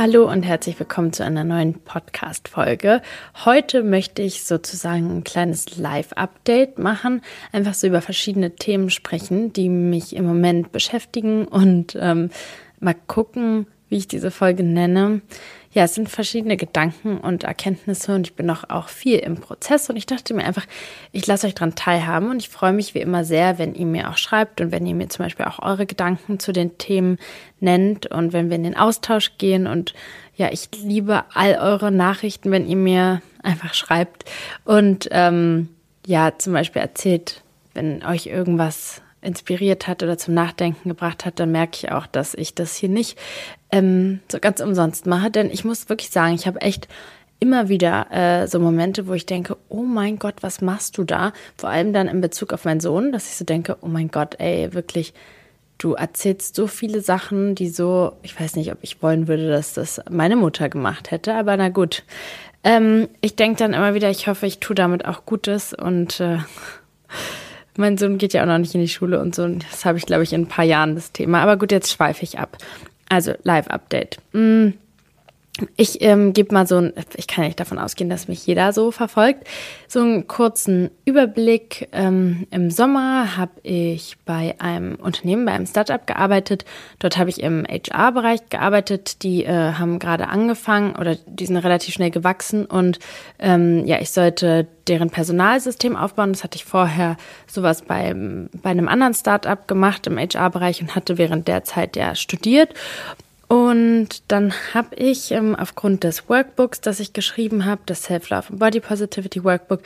Hallo und herzlich willkommen zu einer neuen Podcast-Folge. Heute möchte ich sozusagen ein kleines Live-Update machen, einfach so über verschiedene Themen sprechen, die mich im Moment beschäftigen und ähm, mal gucken, wie ich diese Folge nenne ja, es sind verschiedene Gedanken und Erkenntnisse und ich bin noch auch viel im Prozess und ich dachte mir einfach, ich lasse euch daran teilhaben und ich freue mich wie immer sehr, wenn ihr mir auch schreibt und wenn ihr mir zum Beispiel auch eure Gedanken zu den Themen nennt und wenn wir in den Austausch gehen und ja, ich liebe all eure Nachrichten, wenn ihr mir einfach schreibt und ähm, ja, zum Beispiel erzählt, wenn euch irgendwas inspiriert hat oder zum Nachdenken gebracht hat, dann merke ich auch, dass ich das hier nicht ähm, so ganz umsonst mache. Denn ich muss wirklich sagen, ich habe echt immer wieder äh, so Momente, wo ich denke, oh mein Gott, was machst du da? Vor allem dann in Bezug auf meinen Sohn, dass ich so denke, oh mein Gott, ey, wirklich, du erzählst so viele Sachen, die so, ich weiß nicht, ob ich wollen würde, dass das meine Mutter gemacht hätte, aber na gut. Ähm, ich denke dann immer wieder, ich hoffe, ich tue damit auch Gutes und äh, mein Sohn geht ja auch noch nicht in die Schule und so. Das habe ich, glaube ich, in ein paar Jahren das Thema. Aber gut, jetzt schweife ich ab. Also, Live-Update. Mm. Ich ähm, gebe mal so ein, ich kann nicht davon ausgehen, dass mich jeder so verfolgt, so einen kurzen Überblick. Ähm, Im Sommer habe ich bei einem Unternehmen, bei einem Startup gearbeitet. Dort habe ich im HR-Bereich gearbeitet. Die äh, haben gerade angefangen oder die sind relativ schnell gewachsen und ähm, ja, ich sollte deren Personalsystem aufbauen. Das hatte ich vorher sowas bei, bei einem anderen Startup gemacht im HR-Bereich und hatte während der Zeit ja studiert. Und dann habe ich ähm, aufgrund des Workbooks, das ich geschrieben habe, das Self-Love and Body Positivity Workbook,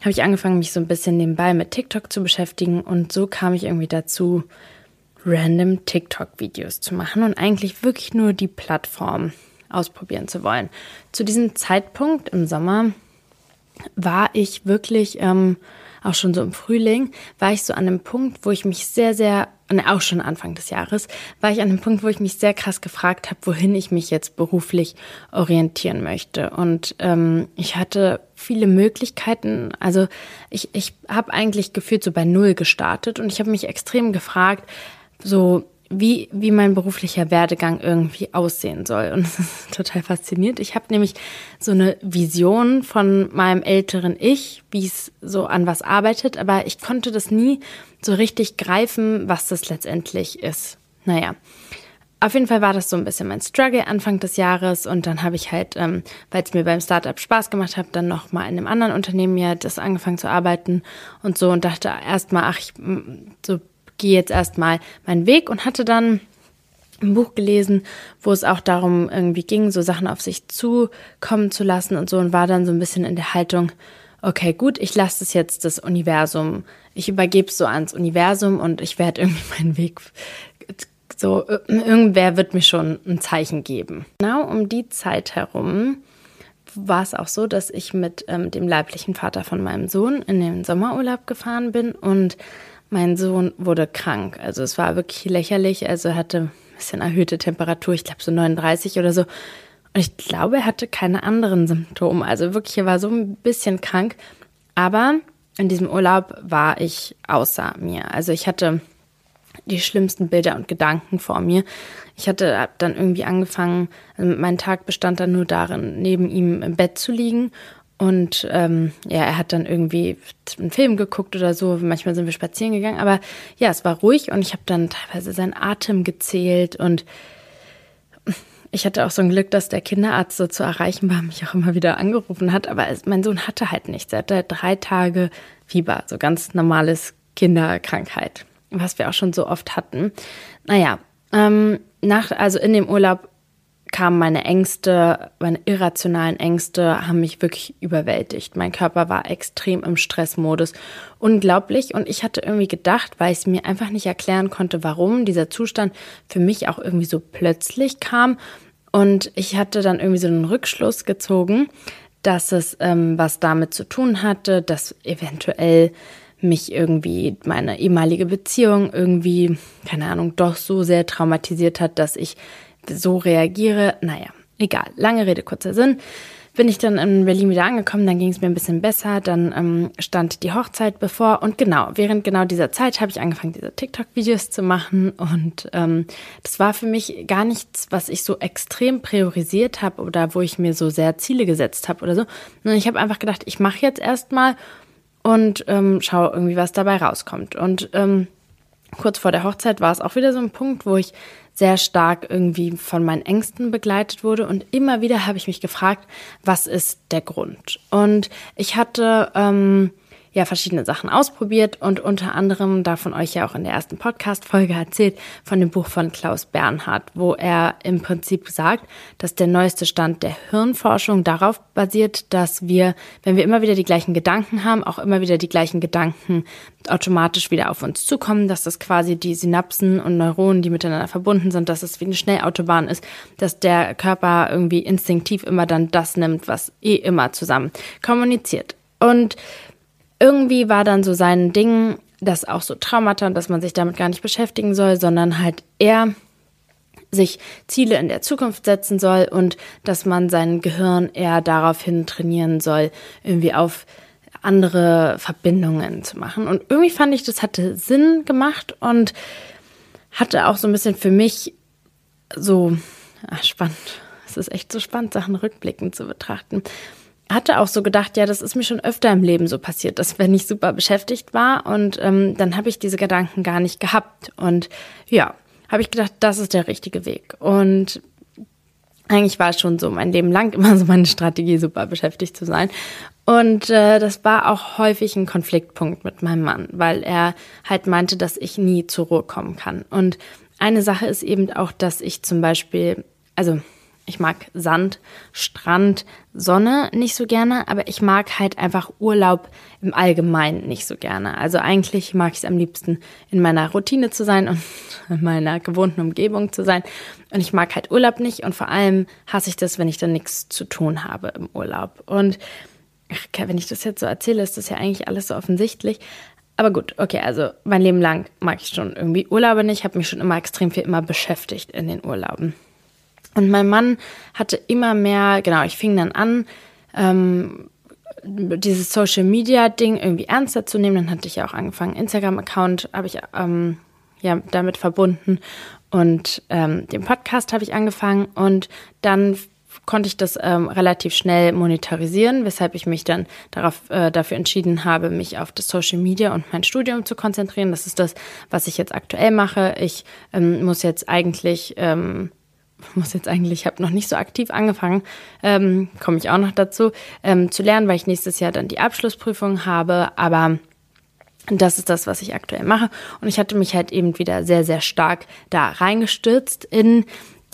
habe ich angefangen, mich so ein bisschen nebenbei mit TikTok zu beschäftigen. Und so kam ich irgendwie dazu, random TikTok-Videos zu machen und eigentlich wirklich nur die Plattform ausprobieren zu wollen. Zu diesem Zeitpunkt im Sommer war ich wirklich ähm, auch schon so im Frühling, war ich so an einem Punkt, wo ich mich sehr, sehr, auch schon Anfang des Jahres, war ich an einem Punkt, wo ich mich sehr krass gefragt habe, wohin ich mich jetzt beruflich orientieren möchte. Und ähm, ich hatte viele Möglichkeiten. Also ich, ich habe eigentlich gefühlt so bei Null gestartet und ich habe mich extrem gefragt, so wie, wie mein beruflicher Werdegang irgendwie aussehen soll. Und das ist total faszinierend. Ich habe nämlich so eine Vision von meinem älteren Ich, wie es so an was arbeitet, aber ich konnte das nie so richtig greifen, was das letztendlich ist. Naja. Auf jeden Fall war das so ein bisschen mein Struggle Anfang des Jahres und dann habe ich halt, ähm, weil es mir beim Startup Spaß gemacht hat, dann noch mal in einem anderen Unternehmen ja das angefangen zu arbeiten und so und dachte erstmal, ach, ich so gehe jetzt erstmal meinen Weg und hatte dann ein Buch gelesen, wo es auch darum irgendwie ging, so Sachen auf sich zukommen zu lassen und so und war dann so ein bisschen in der Haltung, okay, gut, ich lasse es jetzt das Universum, ich übergebe es so ans Universum und ich werde irgendwie meinen Weg so, irgendwer wird mir schon ein Zeichen geben. Genau um die Zeit herum war es auch so, dass ich mit ähm, dem leiblichen Vater von meinem Sohn in den Sommerurlaub gefahren bin und mein Sohn wurde krank. Also es war wirklich lächerlich. Also er hatte ein bisschen erhöhte Temperatur, ich glaube so 39 oder so. Und ich glaube, er hatte keine anderen Symptome. Also wirklich, er war so ein bisschen krank. Aber in diesem Urlaub war ich außer mir. Also ich hatte die schlimmsten Bilder und Gedanken vor mir. Ich hatte dann irgendwie angefangen, also mein Tag bestand dann nur darin, neben ihm im Bett zu liegen und ähm, ja, er hat dann irgendwie einen Film geguckt oder so. Manchmal sind wir spazieren gegangen. Aber ja, es war ruhig und ich habe dann teilweise seinen Atem gezählt. Und ich hatte auch so ein Glück, dass der Kinderarzt so zu erreichen war, mich auch immer wieder angerufen hat. Aber es, mein Sohn hatte halt nichts. Er hatte drei Tage Fieber, so ganz normales Kinderkrankheit, was wir auch schon so oft hatten. Naja, ähm, nach, also in dem Urlaub kamen meine Ängste, meine irrationalen Ängste haben mich wirklich überwältigt. Mein Körper war extrem im Stressmodus. Unglaublich. Und ich hatte irgendwie gedacht, weil ich es mir einfach nicht erklären konnte, warum dieser Zustand für mich auch irgendwie so plötzlich kam. Und ich hatte dann irgendwie so einen Rückschluss gezogen, dass es ähm, was damit zu tun hatte, dass eventuell mich irgendwie meine ehemalige Beziehung irgendwie, keine Ahnung, doch so sehr traumatisiert hat, dass ich so reagiere. Naja, egal. Lange Rede, kurzer Sinn. bin ich dann in Berlin wieder angekommen, dann ging es mir ein bisschen besser, dann ähm, stand die Hochzeit bevor und genau, während genau dieser Zeit habe ich angefangen, diese TikTok-Videos zu machen und ähm, das war für mich gar nichts, was ich so extrem priorisiert habe oder wo ich mir so sehr Ziele gesetzt habe oder so, sondern ich habe einfach gedacht, ich mache jetzt erstmal und ähm, schaue irgendwie, was dabei rauskommt und ähm, kurz vor der Hochzeit war es auch wieder so ein Punkt, wo ich sehr stark irgendwie von meinen Ängsten begleitet wurde. Und immer wieder habe ich mich gefragt, was ist der Grund? Und ich hatte ähm, ja verschiedene Sachen ausprobiert und unter anderem davon euch ja auch in der ersten Podcast-Folge erzählt von dem Buch von Klaus Bernhard, wo er im Prinzip sagt, dass der neueste Stand der Hirnforschung darauf basiert, dass wir, wenn wir immer wieder die gleichen Gedanken haben, auch immer wieder die gleichen Gedanken automatisch wieder auf uns zukommen, dass das quasi die Synapsen und Neuronen, die miteinander verbunden sind, dass es wie eine Schnellautobahn ist, dass der Körper irgendwie instinktiv immer dann das nimmt, was eh immer zusammen kommuniziert. Und irgendwie war dann so sein Ding, dass auch so Traumata und dass man sich damit gar nicht beschäftigen soll, sondern halt eher sich Ziele in der Zukunft setzen soll und dass man sein Gehirn eher daraufhin trainieren soll, irgendwie auf andere Verbindungen zu machen. Und irgendwie fand ich, das hatte Sinn gemacht und hatte auch so ein bisschen für mich so ach, spannend. Es ist echt so spannend, Sachen rückblickend zu betrachten hatte auch so gedacht, ja, das ist mir schon öfter im Leben so passiert, dass wenn ich super beschäftigt war und ähm, dann habe ich diese Gedanken gar nicht gehabt. Und ja, habe ich gedacht, das ist der richtige Weg. Und eigentlich war es schon so mein Leben lang immer so meine Strategie, super beschäftigt zu sein. Und äh, das war auch häufig ein Konfliktpunkt mit meinem Mann, weil er halt meinte, dass ich nie zur Ruhe kommen kann. Und eine Sache ist eben auch, dass ich zum Beispiel, also ich mag Sand, Strand, Sonne nicht so gerne, aber ich mag halt einfach Urlaub im Allgemeinen nicht so gerne. Also eigentlich mag ich es am liebsten in meiner Routine zu sein und in meiner gewohnten Umgebung zu sein. Und ich mag halt Urlaub nicht und vor allem hasse ich das, wenn ich dann nichts zu tun habe im Urlaub. Und wenn ich das jetzt so erzähle, ist das ja eigentlich alles so offensichtlich. Aber gut, okay, also mein Leben lang mag ich schon irgendwie Urlaube nicht, habe mich schon immer extrem viel immer beschäftigt in den Urlauben. Und mein Mann hatte immer mehr, genau, ich fing dann an, ähm, dieses Social Media Ding irgendwie ernster zu nehmen. Dann hatte ich ja auch angefangen, Instagram-Account habe ich ähm, ja damit verbunden und ähm, den Podcast habe ich angefangen und dann konnte ich das ähm, relativ schnell monetarisieren, weshalb ich mich dann darauf, äh, dafür entschieden habe, mich auf das Social Media und mein Studium zu konzentrieren. Das ist das, was ich jetzt aktuell mache. Ich ähm, muss jetzt eigentlich ähm, muss jetzt eigentlich, ich habe noch nicht so aktiv angefangen, ähm, komme ich auch noch dazu, ähm, zu lernen, weil ich nächstes Jahr dann die Abschlussprüfung habe, aber das ist das, was ich aktuell mache. Und ich hatte mich halt eben wieder sehr, sehr stark da reingestürzt in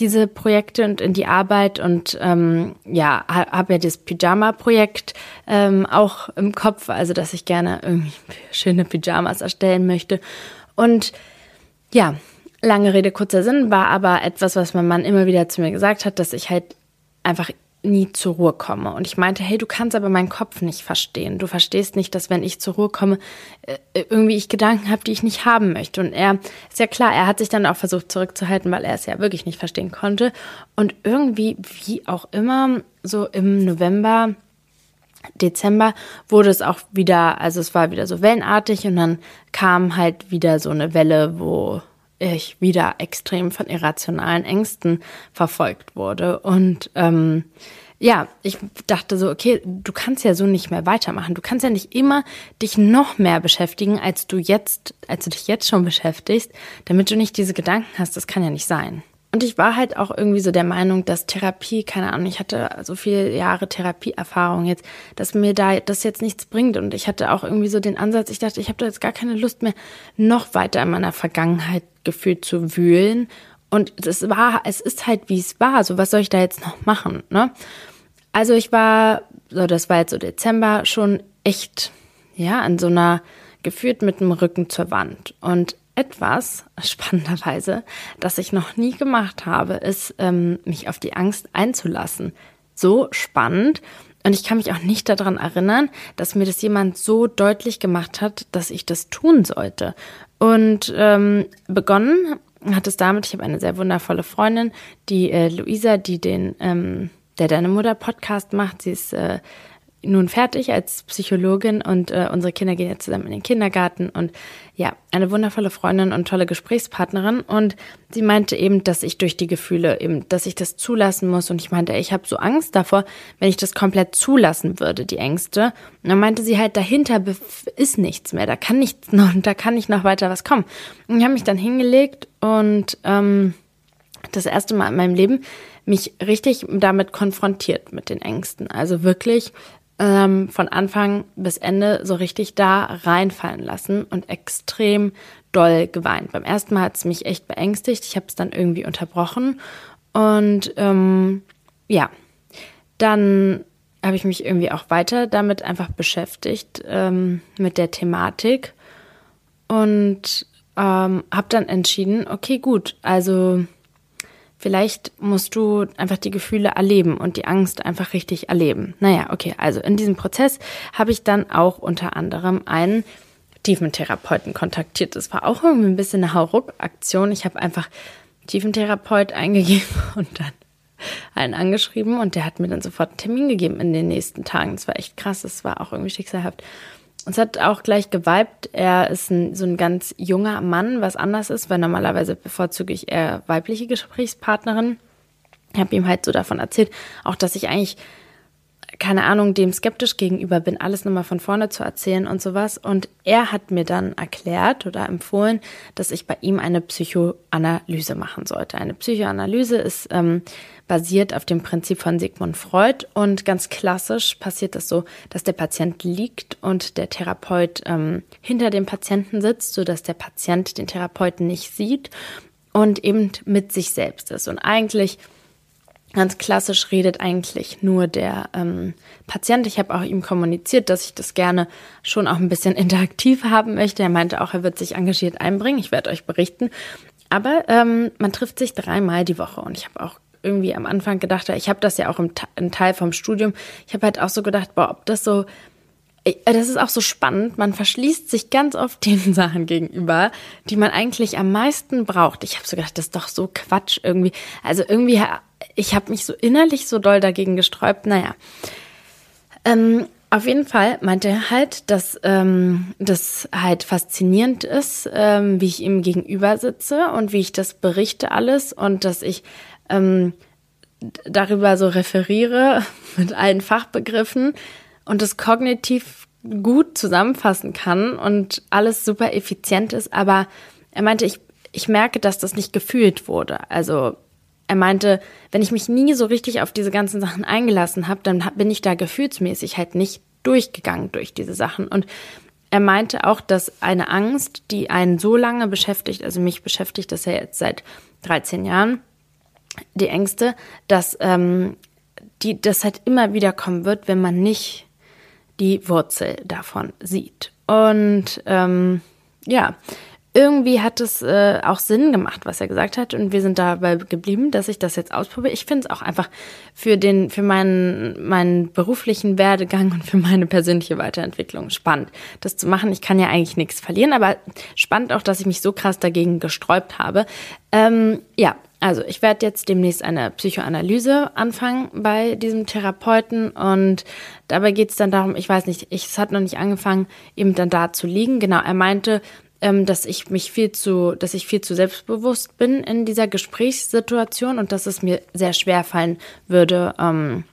diese Projekte und in die Arbeit und ähm, ja, habe ja das Pyjama-Projekt ähm, auch im Kopf, also dass ich gerne irgendwie schöne Pyjamas erstellen möchte. Und ja, Lange Rede, kurzer Sinn war aber etwas, was mein Mann immer wieder zu mir gesagt hat, dass ich halt einfach nie zur Ruhe komme. Und ich meinte, hey, du kannst aber meinen Kopf nicht verstehen. Du verstehst nicht, dass wenn ich zur Ruhe komme, äh, irgendwie ich Gedanken habe, die ich nicht haben möchte. Und er, ist ja klar, er hat sich dann auch versucht zurückzuhalten, weil er es ja wirklich nicht verstehen konnte. Und irgendwie, wie auch immer, so im November, Dezember wurde es auch wieder, also es war wieder so wellenartig und dann kam halt wieder so eine Welle, wo ich wieder extrem von irrationalen Ängsten verfolgt wurde. Und ähm, ja, ich dachte so, okay, du kannst ja so nicht mehr weitermachen. Du kannst ja nicht immer dich noch mehr beschäftigen, als du jetzt, als du dich jetzt schon beschäftigst, damit du nicht diese Gedanken hast. Das kann ja nicht sein. Und ich war halt auch irgendwie so der Meinung, dass Therapie, keine Ahnung, ich hatte so viele Jahre Therapieerfahrung jetzt, dass mir da das jetzt nichts bringt. Und ich hatte auch irgendwie so den Ansatz, ich dachte, ich habe da jetzt gar keine Lust mehr, noch weiter in meiner Vergangenheit gefühlt zu wühlen. Und es war, es ist halt, wie es war. So, was soll ich da jetzt noch machen, ne? Also ich war, so, das war jetzt so Dezember, schon echt, ja, an so einer, geführt mit dem Rücken zur Wand. Und etwas, spannenderweise, das ich noch nie gemacht habe, ist, ähm, mich auf die Angst einzulassen. So spannend. Und ich kann mich auch nicht daran erinnern, dass mir das jemand so deutlich gemacht hat, dass ich das tun sollte. Und ähm, begonnen hat es damit, ich habe eine sehr wundervolle Freundin, die äh, Luisa, die den ähm, der Deine Mutter Podcast macht. Sie ist äh, nun fertig als Psychologin und äh, unsere Kinder gehen jetzt zusammen in den Kindergarten und ja, eine wundervolle Freundin und tolle Gesprächspartnerin und sie meinte eben, dass ich durch die Gefühle eben, dass ich das zulassen muss und ich meinte, ich habe so Angst davor, wenn ich das komplett zulassen würde, die Ängste. Und dann meinte sie halt, dahinter ist nichts mehr, da kann nichts noch, da kann nicht noch weiter was kommen. Und ich habe mich dann hingelegt und ähm, das erste Mal in meinem Leben mich richtig damit konfrontiert mit den Ängsten. Also wirklich ähm, von Anfang bis Ende so richtig da reinfallen lassen und extrem doll geweint. Beim ersten Mal hat es mich echt beängstigt. Ich habe es dann irgendwie unterbrochen. Und ähm, ja, dann habe ich mich irgendwie auch weiter damit einfach beschäftigt, ähm, mit der Thematik. Und ähm, habe dann entschieden, okay, gut, also Vielleicht musst du einfach die Gefühle erleben und die Angst einfach richtig erleben. Naja, okay, also in diesem Prozess habe ich dann auch unter anderem einen Tiefentherapeuten kontaktiert. Das war auch irgendwie ein bisschen eine Hauruck-Aktion. Ich habe einfach Tiefentherapeut eingegeben und dann einen angeschrieben und der hat mir dann sofort einen Termin gegeben in den nächsten Tagen. Das war echt krass, das war auch irgendwie schicksalhaft. Es hat auch gleich geweibt. Er ist ein, so ein ganz junger Mann, was anders ist, weil normalerweise bevorzuge ich eher weibliche Gesprächspartnerin. Ich habe ihm halt so davon erzählt, auch dass ich eigentlich keine Ahnung, dem skeptisch gegenüber bin, alles nochmal von vorne zu erzählen und sowas. Und er hat mir dann erklärt oder empfohlen, dass ich bei ihm eine Psychoanalyse machen sollte. Eine Psychoanalyse ist ähm, basiert auf dem Prinzip von Sigmund Freud und ganz klassisch passiert das so, dass der Patient liegt und der Therapeut ähm, hinter dem Patienten sitzt, sodass der Patient den Therapeuten nicht sieht und eben mit sich selbst ist. Und eigentlich Ganz klassisch redet eigentlich nur der ähm, Patient. Ich habe auch ihm kommuniziert, dass ich das gerne schon auch ein bisschen interaktiv haben möchte. Er meinte auch, er wird sich engagiert einbringen. Ich werde euch berichten. Aber ähm, man trifft sich dreimal die Woche und ich habe auch irgendwie am Anfang gedacht, ich habe das ja auch im, im Teil vom Studium. Ich habe halt auch so gedacht, boah, ob das so äh, das ist auch so spannend. Man verschließt sich ganz oft den Sachen gegenüber, die man eigentlich am meisten braucht. Ich habe so gedacht, das ist doch so Quatsch irgendwie. Also irgendwie ich habe mich so innerlich so doll dagegen gesträubt. Naja. Ähm, auf jeden Fall meinte er halt, dass ähm, das halt faszinierend ist, ähm, wie ich ihm gegenüber sitze und wie ich das berichte alles und dass ich ähm, darüber so referiere mit allen Fachbegriffen und das kognitiv gut zusammenfassen kann und alles super effizient ist. Aber er meinte, ich, ich merke, dass das nicht gefühlt wurde. Also er meinte, wenn ich mich nie so richtig auf diese ganzen Sachen eingelassen habe, dann bin ich da gefühlsmäßig halt nicht durchgegangen durch diese Sachen. Und er meinte auch, dass eine Angst, die einen so lange beschäftigt, also mich beschäftigt das ja jetzt seit 13 Jahren, die Ängste, dass ähm, die, das halt immer wieder kommen wird, wenn man nicht die Wurzel davon sieht. Und ähm, ja, irgendwie hat es äh, auch Sinn gemacht, was er gesagt hat. Und wir sind dabei geblieben, dass ich das jetzt ausprobiere. Ich finde es auch einfach für den, für meinen, meinen beruflichen Werdegang und für meine persönliche Weiterentwicklung spannend, das zu machen. Ich kann ja eigentlich nichts verlieren, aber spannend auch, dass ich mich so krass dagegen gesträubt habe. Ähm, ja, also ich werde jetzt demnächst eine Psychoanalyse anfangen bei diesem Therapeuten und dabei geht es dann darum, ich weiß nicht, ich, es hat noch nicht angefangen, eben dann da zu liegen. Genau, er meinte, ähm, dass ich mich viel zu, dass ich viel zu selbstbewusst bin in dieser Gesprächssituation und dass es mir sehr schwer fallen würde, ähm,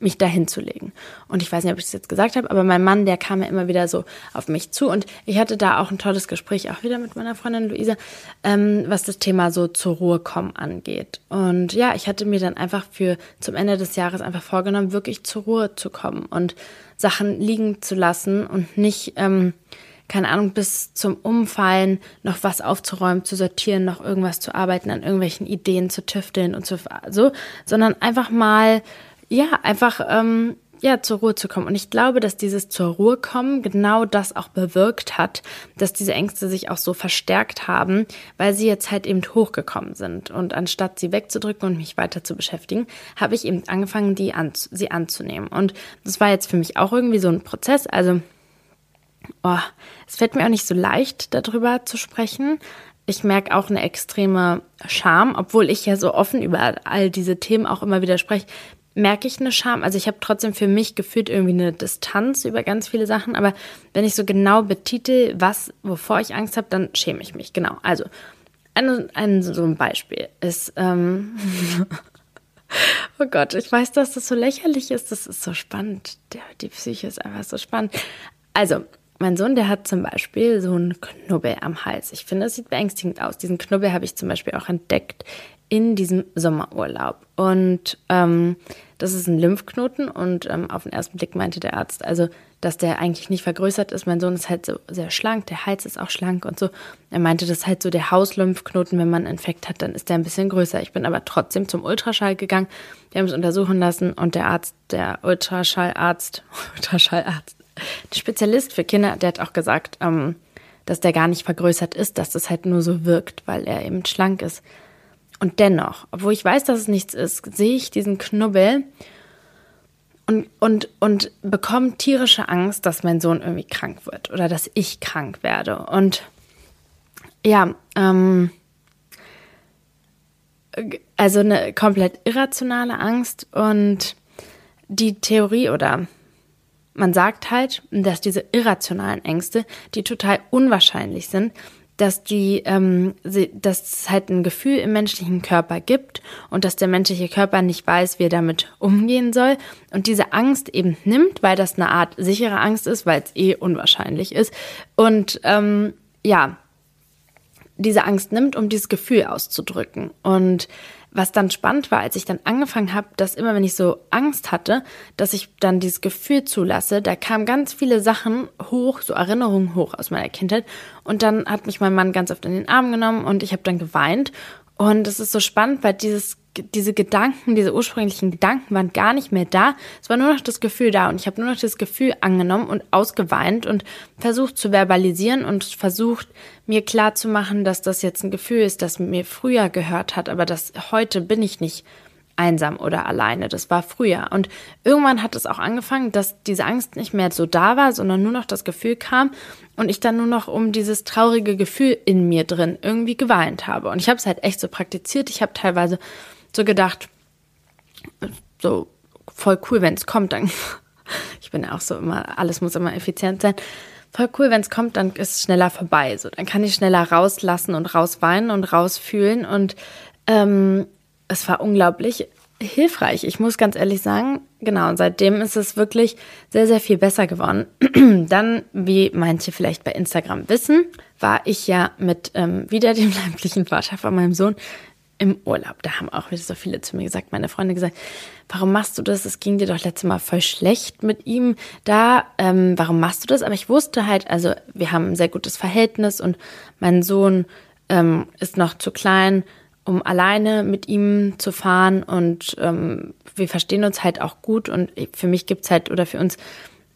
mich dahin zu legen. Und ich weiß nicht, ob ich es jetzt gesagt habe, aber mein Mann, der kam ja immer wieder so auf mich zu und ich hatte da auch ein tolles Gespräch, auch wieder mit meiner Freundin Luisa, ähm, was das Thema so zur Ruhe kommen angeht. Und ja, ich hatte mir dann einfach für zum Ende des Jahres einfach vorgenommen, wirklich zur Ruhe zu kommen und Sachen liegen zu lassen und nicht ähm, keine Ahnung, bis zum Umfallen noch was aufzuräumen, zu sortieren, noch irgendwas zu arbeiten, an irgendwelchen Ideen zu tüfteln und so sondern einfach mal, ja, einfach, ähm, ja, zur Ruhe zu kommen. Und ich glaube, dass dieses zur Ruhe kommen genau das auch bewirkt hat, dass diese Ängste sich auch so verstärkt haben, weil sie jetzt halt eben hochgekommen sind. Und anstatt sie wegzudrücken und mich weiter zu beschäftigen, habe ich eben angefangen, die an, sie anzunehmen. Und das war jetzt für mich auch irgendwie so ein Prozess. Also oh, es fällt mir auch nicht so leicht, darüber zu sprechen. ich merke auch eine extreme Scham, obwohl ich ja so offen über all diese Themen auch immer wieder spreche, merke ich eine Scham. Also ich habe trotzdem für mich gefühlt irgendwie eine Distanz über ganz viele Sachen, aber wenn ich so genau betitel, was, wovor ich Angst habe, dann schäme ich mich. Genau. Also ein, ein so ein Beispiel ist, ähm, oh Gott, ich weiß, dass das so lächerlich ist. Das ist so spannend. Der, die Psyche ist einfach so spannend. Also, mein Sohn, der hat zum Beispiel so einen Knubbel am Hals. Ich finde, das sieht beängstigend aus. Diesen Knubbel habe ich zum Beispiel auch entdeckt in diesem Sommerurlaub. Und ähm, das ist ein Lymphknoten und ähm, auf den ersten Blick meinte der Arzt, also, dass der eigentlich nicht vergrößert ist. Mein Sohn ist halt so sehr schlank, der Hals ist auch schlank und so. Er meinte, das ist halt so der Hauslymphknoten, wenn man einen Infekt hat, dann ist der ein bisschen größer. Ich bin aber trotzdem zum Ultraschall gegangen. Wir haben es untersuchen lassen und der Arzt, der Ultraschallarzt, Ultraschallarzt, der Spezialist für Kinder, der hat auch gesagt, ähm, dass der gar nicht vergrößert ist, dass das halt nur so wirkt, weil er eben schlank ist. Und dennoch, obwohl ich weiß, dass es nichts ist, sehe ich diesen Knubbel und, und, und bekomme tierische Angst, dass mein Sohn irgendwie krank wird oder dass ich krank werde. Und ja, ähm, also eine komplett irrationale Angst und die Theorie oder man sagt halt, dass diese irrationalen Ängste, die total unwahrscheinlich sind, dass die, ähm, dass es halt ein Gefühl im menschlichen Körper gibt und dass der menschliche Körper nicht weiß, wie er damit umgehen soll. Und diese Angst eben nimmt, weil das eine Art sichere Angst ist, weil es eh unwahrscheinlich ist. Und ähm, ja, diese Angst nimmt, um dieses Gefühl auszudrücken. Und was dann spannend war, als ich dann angefangen habe, dass immer, wenn ich so Angst hatte, dass ich dann dieses Gefühl zulasse, da kamen ganz viele Sachen hoch, so Erinnerungen hoch aus meiner Kindheit. Und dann hat mich mein Mann ganz oft in den Arm genommen und ich habe dann geweint. Und es ist so spannend, weil dieses diese Gedanken, diese ursprünglichen Gedanken waren gar nicht mehr da. Es war nur noch das Gefühl da und ich habe nur noch das Gefühl angenommen und ausgeweint und versucht zu verbalisieren und versucht mir klar zu machen, dass das jetzt ein Gefühl ist, das mir früher gehört hat, aber das heute bin ich nicht einsam oder alleine. Das war früher. Und irgendwann hat es auch angefangen, dass diese Angst nicht mehr so da war, sondern nur noch das Gefühl kam und ich dann nur noch um dieses traurige Gefühl in mir drin irgendwie geweint habe. Und ich habe es halt echt so praktiziert. Ich habe teilweise so gedacht, so voll cool, wenn es kommt, dann. Ich bin auch so immer, alles muss immer effizient sein. Voll cool, wenn es kommt, dann ist es schneller vorbei. So, dann kann ich schneller rauslassen und rausweinen und rausfühlen. Und ähm, es war unglaublich hilfreich. Ich muss ganz ehrlich sagen, genau, und seitdem ist es wirklich sehr, sehr viel besser geworden. Dann, wie manche vielleicht bei Instagram wissen, war ich ja mit ähm, wieder dem leiblichen Vater von meinem Sohn im Urlaub. Da haben auch wieder so viele zu mir gesagt, meine Freunde gesagt, warum machst du das? Es ging dir doch letztes Mal voll schlecht mit ihm da. Ähm, warum machst du das? Aber ich wusste halt, also wir haben ein sehr gutes Verhältnis und mein Sohn ähm, ist noch zu klein, um alleine mit ihm zu fahren und ähm, wir verstehen uns halt auch gut und für mich gibt's halt oder für uns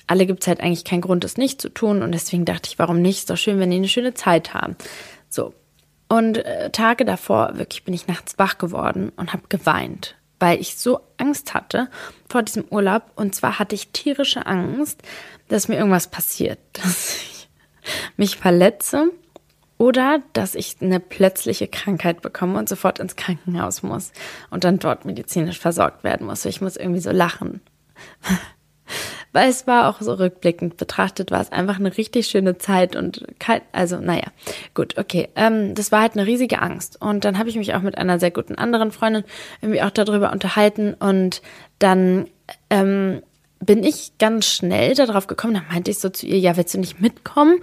alle gibt's halt eigentlich keinen Grund, das nicht zu tun und deswegen dachte ich, warum nicht? Ist doch schön, wenn die eine schöne Zeit haben. So, und äh, Tage davor wirklich bin ich nachts wach geworden und habe geweint, weil ich so Angst hatte vor diesem Urlaub. Und zwar hatte ich tierische Angst, dass mir irgendwas passiert, dass ich mich verletze oder dass ich eine plötzliche Krankheit bekomme und sofort ins Krankenhaus muss und dann dort medizinisch versorgt werden muss. Ich muss irgendwie so lachen. Weil es war auch so rückblickend betrachtet, war es einfach eine richtig schöne Zeit und kalt, also naja, gut, okay. Ähm, das war halt eine riesige Angst. Und dann habe ich mich auch mit einer sehr guten anderen Freundin irgendwie auch darüber unterhalten und dann ähm, bin ich ganz schnell darauf gekommen, dann meinte ich so zu ihr, ja, willst du nicht mitkommen?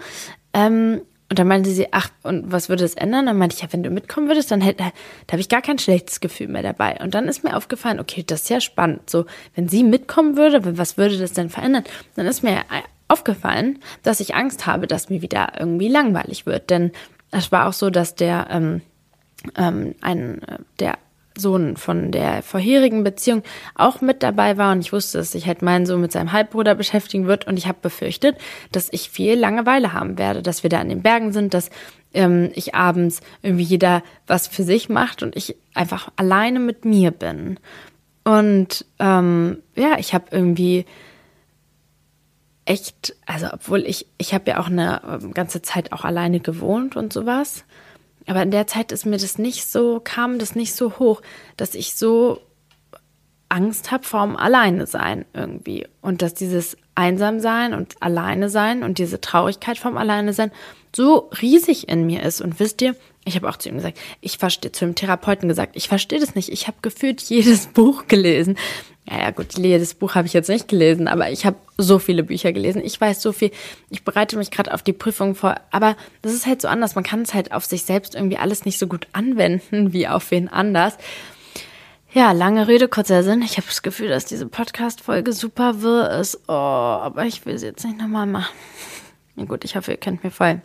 Ähm, und dann meinte sie, ach, und was würde das ändern? Dann meinte ich, ja, wenn du mitkommen würdest, dann hätte, da habe ich gar kein schlechtes Gefühl mehr dabei. Und dann ist mir aufgefallen, okay, das ist ja spannend. So, wenn sie mitkommen würde, was würde das denn verändern? Dann ist mir aufgefallen, dass ich Angst habe, dass mir wieder irgendwie langweilig wird. Denn es war auch so, dass der ähm, ähm, ein der Sohn von der vorherigen Beziehung auch mit dabei war und ich wusste, dass sich halt mein Sohn mit seinem Halbbruder beschäftigen wird und ich habe befürchtet, dass ich viel Langeweile haben werde, dass wir da in den Bergen sind, dass ähm, ich abends irgendwie jeder was für sich macht und ich einfach alleine mit mir bin. Und ähm, ja, ich habe irgendwie echt, also obwohl ich, ich habe ja auch eine ähm, ganze Zeit auch alleine gewohnt und sowas. Aber in der Zeit ist mir das nicht so, kam das nicht so hoch, dass ich so Angst habe vorm Alleine sein irgendwie. Und dass dieses Einsamsein und Alleine sein und diese Traurigkeit vom Alleine sein so riesig in mir ist. Und wisst ihr, ich habe auch zu ihm gesagt, ich verstehe, zu dem Therapeuten gesagt, ich verstehe das nicht. Ich habe gefühlt jedes Buch gelesen. Ja, ja, gut, jedes Buch habe ich jetzt nicht gelesen, aber ich habe so viele Bücher gelesen. Ich weiß so viel. Ich bereite mich gerade auf die Prüfung vor. Aber das ist halt so anders. Man kann es halt auf sich selbst irgendwie alles nicht so gut anwenden wie auf wen anders. Ja, lange Rede, kurzer Sinn. Ich habe das Gefühl, dass diese Podcast-Folge super wirr ist. Oh, aber ich will sie jetzt nicht nochmal machen. Ja gut, ich hoffe, ihr könnt mir folgen.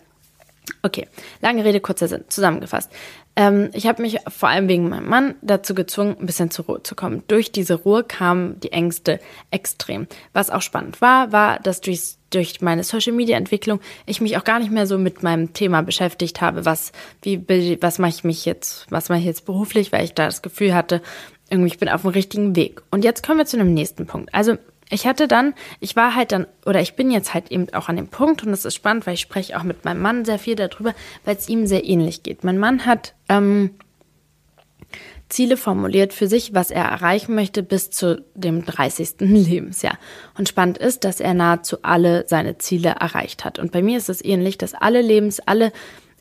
Okay, lange Rede, kurzer Sinn. Zusammengefasst. Ähm, ich habe mich vor allem wegen meinem Mann dazu gezwungen, ein bisschen zur Ruhe zu kommen. Durch diese Ruhe kamen die Ängste extrem. Was auch spannend war, war, dass durch, durch meine Social Media Entwicklung ich mich auch gar nicht mehr so mit meinem Thema beschäftigt habe, was, wie, was mache ich mich jetzt, was mache ich jetzt beruflich, weil ich da das Gefühl hatte, irgendwie ich bin auf dem richtigen Weg. Und jetzt kommen wir zu einem nächsten Punkt. Also ich hatte dann, ich war halt dann, oder ich bin jetzt halt eben auch an dem Punkt, und das ist spannend, weil ich spreche auch mit meinem Mann sehr viel darüber, weil es ihm sehr ähnlich geht. Mein Mann hat ähm, Ziele formuliert für sich, was er erreichen möchte bis zu dem 30. Lebensjahr. Und spannend ist, dass er nahezu alle seine Ziele erreicht hat. Und bei mir ist es ähnlich, dass alle Lebens, alle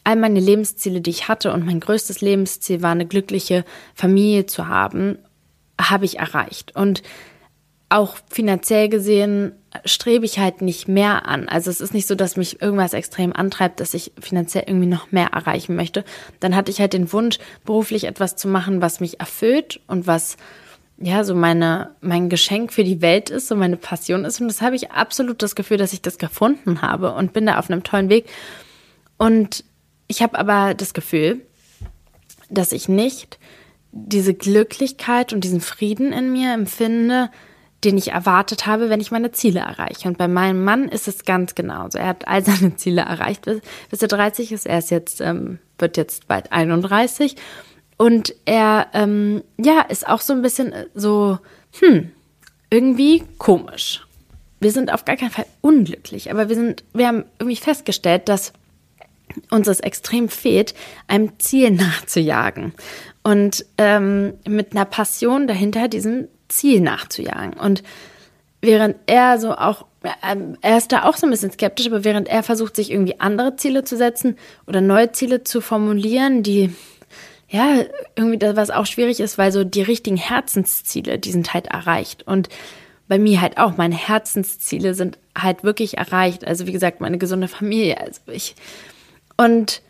all meine Lebensziele, die ich hatte und mein größtes Lebensziel war, eine glückliche Familie zu haben, habe ich erreicht. Und auch finanziell gesehen strebe ich halt nicht mehr an. Also es ist nicht so, dass mich irgendwas extrem antreibt, dass ich finanziell irgendwie noch mehr erreichen möchte. Dann hatte ich halt den Wunsch, beruflich etwas zu machen, was mich erfüllt und was ja so meine mein Geschenk für die Welt ist, so meine Passion ist. Und das habe ich absolut das Gefühl, dass ich das gefunden habe und bin da auf einem tollen Weg. Und ich habe aber das Gefühl, dass ich nicht diese Glücklichkeit und diesen Frieden in mir empfinde, den ich erwartet habe, wenn ich meine Ziele erreiche. Und bei meinem Mann ist es ganz genauso. Er hat all seine Ziele erreicht, bis, bis er 30 ist. Er ist jetzt, ähm, wird jetzt bald 31. Und er, ähm, ja, ist auch so ein bisschen äh, so, hm, irgendwie komisch. Wir sind auf gar keinen Fall unglücklich, aber wir sind, wir haben irgendwie festgestellt, dass uns es extrem fehlt, einem Ziel nachzujagen und ähm, mit einer Passion dahinter diesem Ziel nachzujagen. Und während er so auch, ähm, er ist da auch so ein bisschen skeptisch, aber während er versucht, sich irgendwie andere Ziele zu setzen oder neue Ziele zu formulieren, die ja, irgendwie das, was auch schwierig ist, weil so die richtigen Herzensziele, die sind halt erreicht. Und bei mir halt auch, meine Herzensziele sind halt wirklich erreicht. Also wie gesagt, meine gesunde Familie. Also ich, und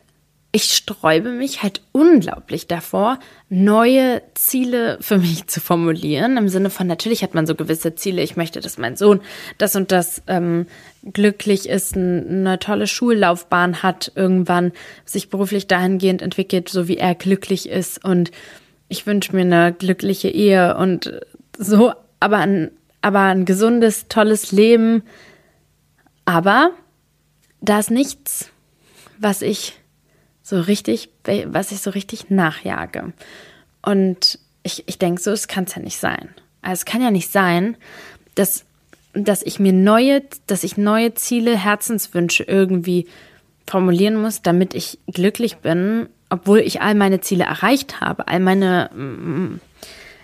ich sträube mich halt unglaublich davor, neue Ziele für mich zu formulieren. Im Sinne von, natürlich hat man so gewisse Ziele. Ich möchte, dass mein Sohn das und das ähm, glücklich ist, eine tolle Schullaufbahn hat, irgendwann sich beruflich dahingehend entwickelt, so wie er glücklich ist. Und ich wünsche mir eine glückliche Ehe und so, aber ein, aber ein gesundes, tolles Leben. Aber da ist nichts, was ich so richtig, was ich so richtig nachjage. Und ich, ich denke so, es kann es ja nicht sein. Also es kann ja nicht sein, dass, dass ich mir neue, dass ich neue Ziele, Herzenswünsche irgendwie formulieren muss, damit ich glücklich bin, obwohl ich all meine Ziele erreicht habe, all meine, mm,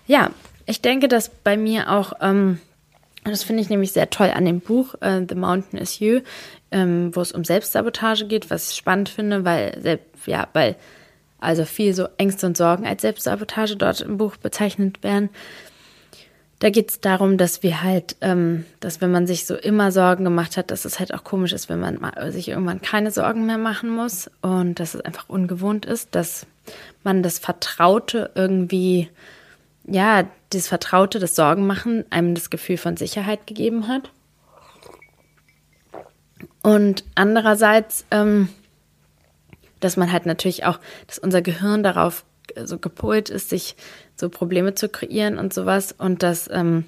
ja, ich denke, dass bei mir auch, ähm, das finde ich nämlich sehr toll an dem Buch äh, The Mountain is You, ähm, wo es um Selbstsabotage geht, was ich spannend finde, weil ja, weil also viel so Ängste und Sorgen als Selbstsabotage dort im Buch bezeichnet werden. Da geht es darum, dass wir halt, ähm, dass wenn man sich so immer Sorgen gemacht hat, dass es halt auch komisch ist, wenn man sich irgendwann keine Sorgen mehr machen muss und dass es einfach ungewohnt ist, dass man das Vertraute irgendwie, ja, das Vertraute, das Sorgenmachen einem das Gefühl von Sicherheit gegeben hat. Und andererseits, ähm, dass man halt natürlich auch, dass unser Gehirn darauf so gepolt ist, sich so Probleme zu kreieren und sowas und dass, ähm,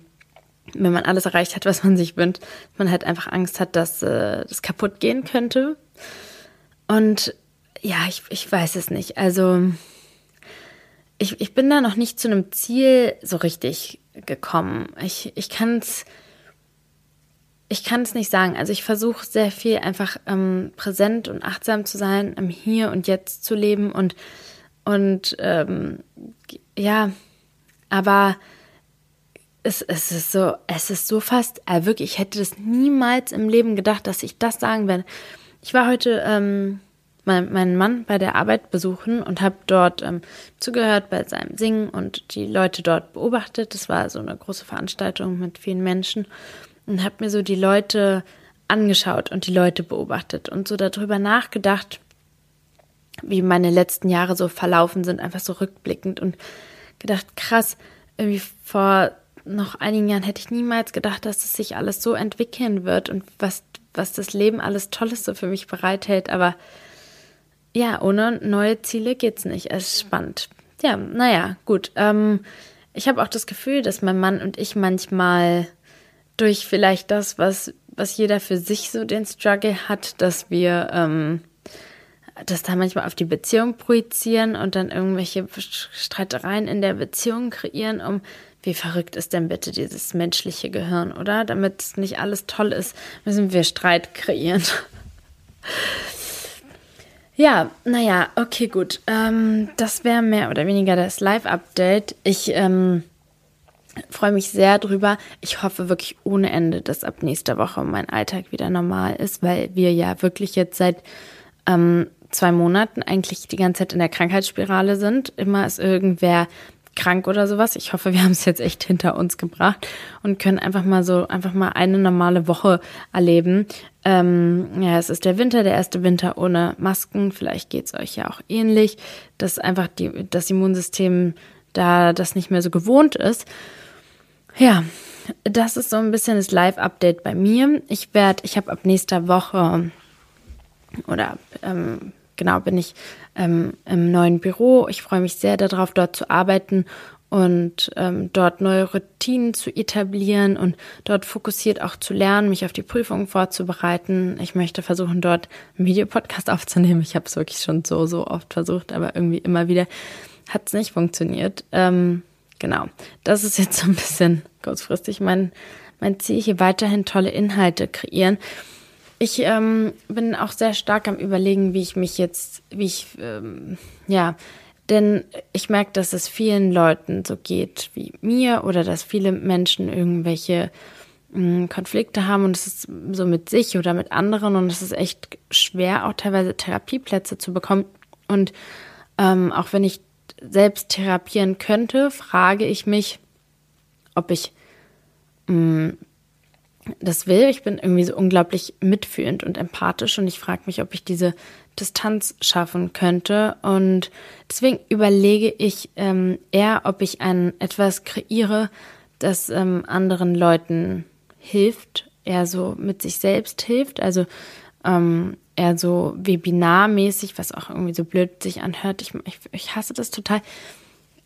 wenn man alles erreicht hat, was man sich wünscht, man halt einfach Angst hat, dass äh, das kaputt gehen könnte. Und ja, ich, ich weiß es nicht. Also ich, ich bin da noch nicht zu einem Ziel so richtig gekommen. Ich, ich kann es ich kann es nicht sagen. Also ich versuche sehr viel einfach ähm, präsent und achtsam zu sein, im Hier und Jetzt zu leben und, und ähm, ja, aber es, es ist so, es ist so fast, äh, wirklich, ich hätte das niemals im Leben gedacht, dass ich das sagen werde. Ich war heute ähm, mein, meinen Mann bei der Arbeit besuchen und habe dort ähm, zugehört bei seinem Singen und die Leute dort beobachtet. Das war so eine große Veranstaltung mit vielen Menschen und habe mir so die Leute angeschaut und die Leute beobachtet und so darüber nachgedacht, wie meine letzten Jahre so verlaufen sind, einfach so rückblickend und gedacht, krass, irgendwie vor noch einigen Jahren hätte ich niemals gedacht, dass es sich alles so entwickeln wird und was, was das Leben alles Tolles so für mich bereithält. Aber ja, ohne neue Ziele geht's nicht. Es ist spannend. Ja, naja, gut. Ähm, ich habe auch das Gefühl, dass mein Mann und ich manchmal durch vielleicht das, was, was jeder für sich so den Struggle hat, dass wir ähm, das da manchmal auf die Beziehung projizieren und dann irgendwelche Streitereien in der Beziehung kreieren, um wie verrückt ist denn bitte dieses menschliche Gehirn, oder? Damit nicht alles toll ist, müssen wir Streit kreieren. ja, naja, okay, gut. Ähm, das wäre mehr oder weniger das Live-Update. Ich ähm, freue mich sehr drüber. Ich hoffe wirklich ohne Ende, dass ab nächster Woche mein Alltag wieder normal ist, weil wir ja wirklich jetzt seit ähm, zwei Monaten eigentlich die ganze Zeit in der Krankheitsspirale sind. Immer ist irgendwer krank oder sowas. Ich hoffe, wir haben es jetzt echt hinter uns gebracht und können einfach mal so, einfach mal eine normale Woche erleben. Ähm, ja, es ist der Winter, der erste Winter ohne Masken. Vielleicht geht es euch ja auch ähnlich, dass einfach die, das Immunsystem da das nicht mehr so gewohnt ist. Ja, das ist so ein bisschen das Live-Update bei mir. Ich werde, ich habe ab nächster Woche oder ähm, genau bin ich ähm, im neuen Büro. Ich freue mich sehr darauf, dort zu arbeiten und ähm, dort neue Routinen zu etablieren und dort fokussiert auch zu lernen, mich auf die Prüfungen vorzubereiten. Ich möchte versuchen, dort einen Videopodcast aufzunehmen. Ich habe es wirklich schon so, so oft versucht, aber irgendwie immer wieder hat es nicht funktioniert. Ähm, genau, das ist jetzt so ein bisschen kurzfristig mein, mein Ziel, hier weiterhin tolle Inhalte kreieren. Ich ähm, bin auch sehr stark am Überlegen, wie ich mich jetzt, wie ich, ähm, ja, denn ich merke, dass es vielen Leuten so geht wie mir oder dass viele Menschen irgendwelche mh, hm, Konflikte haben und es ist so mit sich oder mit anderen und es ist echt schwer, auch teilweise Therapieplätze zu bekommen. Und ähm, auch wenn ich selbst therapieren könnte, frage ich mich, ob ich mh, hm, das will. Ich bin irgendwie so unglaublich mitfühlend und empathisch und ich frage mich, ob ich diese Distanz schaffen könnte. Und deswegen überlege ich ähm, eher, ob ich ein etwas kreiere, das ähm, anderen Leuten hilft, eher so mit sich selbst hilft. Also ähm, eher so webinarmäßig, was auch irgendwie so blöd sich anhört. Ich, ich, ich hasse das total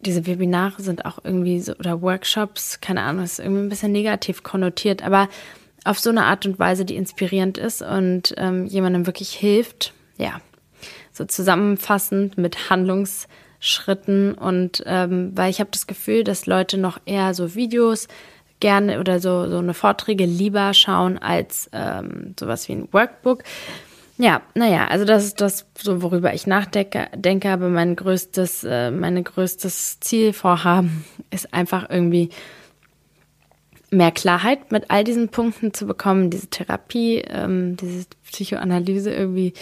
diese Webinare sind auch irgendwie so, oder Workshops, keine Ahnung, ist irgendwie ein bisschen negativ konnotiert, aber auf so eine Art und Weise, die inspirierend ist und ähm, jemandem wirklich hilft, ja, so zusammenfassend mit Handlungsschritten und ähm, weil ich habe das Gefühl, dass Leute noch eher so Videos gerne oder so, so eine Vorträge lieber schauen als ähm, sowas wie ein Workbook. Ja, naja, also das ist das, so worüber ich nachdenke, denke, aber mein größtes, äh, meine größtes Zielvorhaben ist einfach irgendwie mehr Klarheit mit all diesen Punkten zu bekommen, diese Therapie, ähm, diese Psychoanalyse irgendwie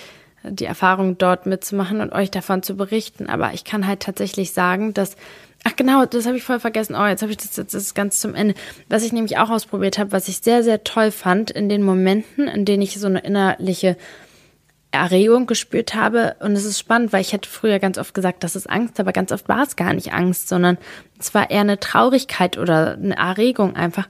die Erfahrung dort mitzumachen und euch davon zu berichten. Aber ich kann halt tatsächlich sagen, dass Ach genau, das habe ich voll vergessen. Oh, jetzt habe ich das, das ist ganz zum Ende. Was ich nämlich auch ausprobiert habe, was ich sehr, sehr toll fand in den Momenten, in denen ich so eine innerliche Erregung gespürt habe. Und es ist spannend, weil ich hätte früher ganz oft gesagt, das ist Angst, aber ganz oft war es gar nicht Angst, sondern es war eher eine Traurigkeit oder eine Erregung einfach.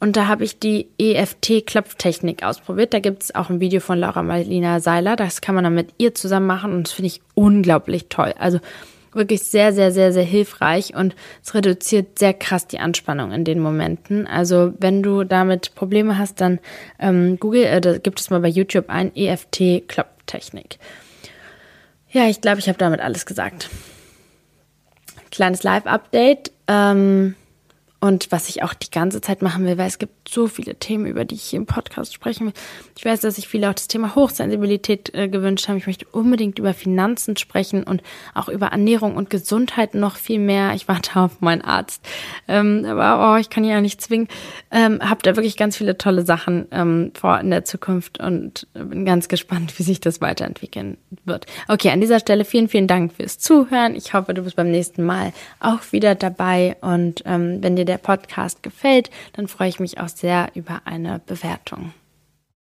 Und da habe ich die EFT-Klopftechnik ausprobiert. Da gibt es auch ein Video von Laura Marlina Seiler. Das kann man dann mit ihr zusammen machen und das finde ich unglaublich toll. Also wirklich sehr, sehr, sehr, sehr hilfreich und es reduziert sehr krass die Anspannung in den Momenten. Also wenn du damit Probleme hast, dann ähm, Google, äh, da gibt es mal bei YouTube ein EFT-Klopftechnik. Ja, ich glaube, ich habe damit alles gesagt. Kleines Live-Update. Ähm, und was ich auch die ganze Zeit machen will, weil es gibt so viele Themen, über die ich hier im Podcast sprechen will. Ich weiß, dass sich viele auch das Thema Hochsensibilität äh, gewünscht haben. Ich möchte unbedingt über Finanzen sprechen und auch über Ernährung und Gesundheit noch viel mehr. Ich warte auf meinen Arzt. Ähm, aber oh, ich kann ja nicht zwingen. Ähm, hab da wirklich ganz viele tolle Sachen ähm, vor in der Zukunft und bin ganz gespannt, wie sich das weiterentwickeln wird. Okay, an dieser Stelle vielen, vielen Dank fürs Zuhören. Ich hoffe, du bist beim nächsten Mal auch wieder dabei. Und ähm, wenn dir der Podcast gefällt, dann freue ich mich auch sehr über eine Bewertung.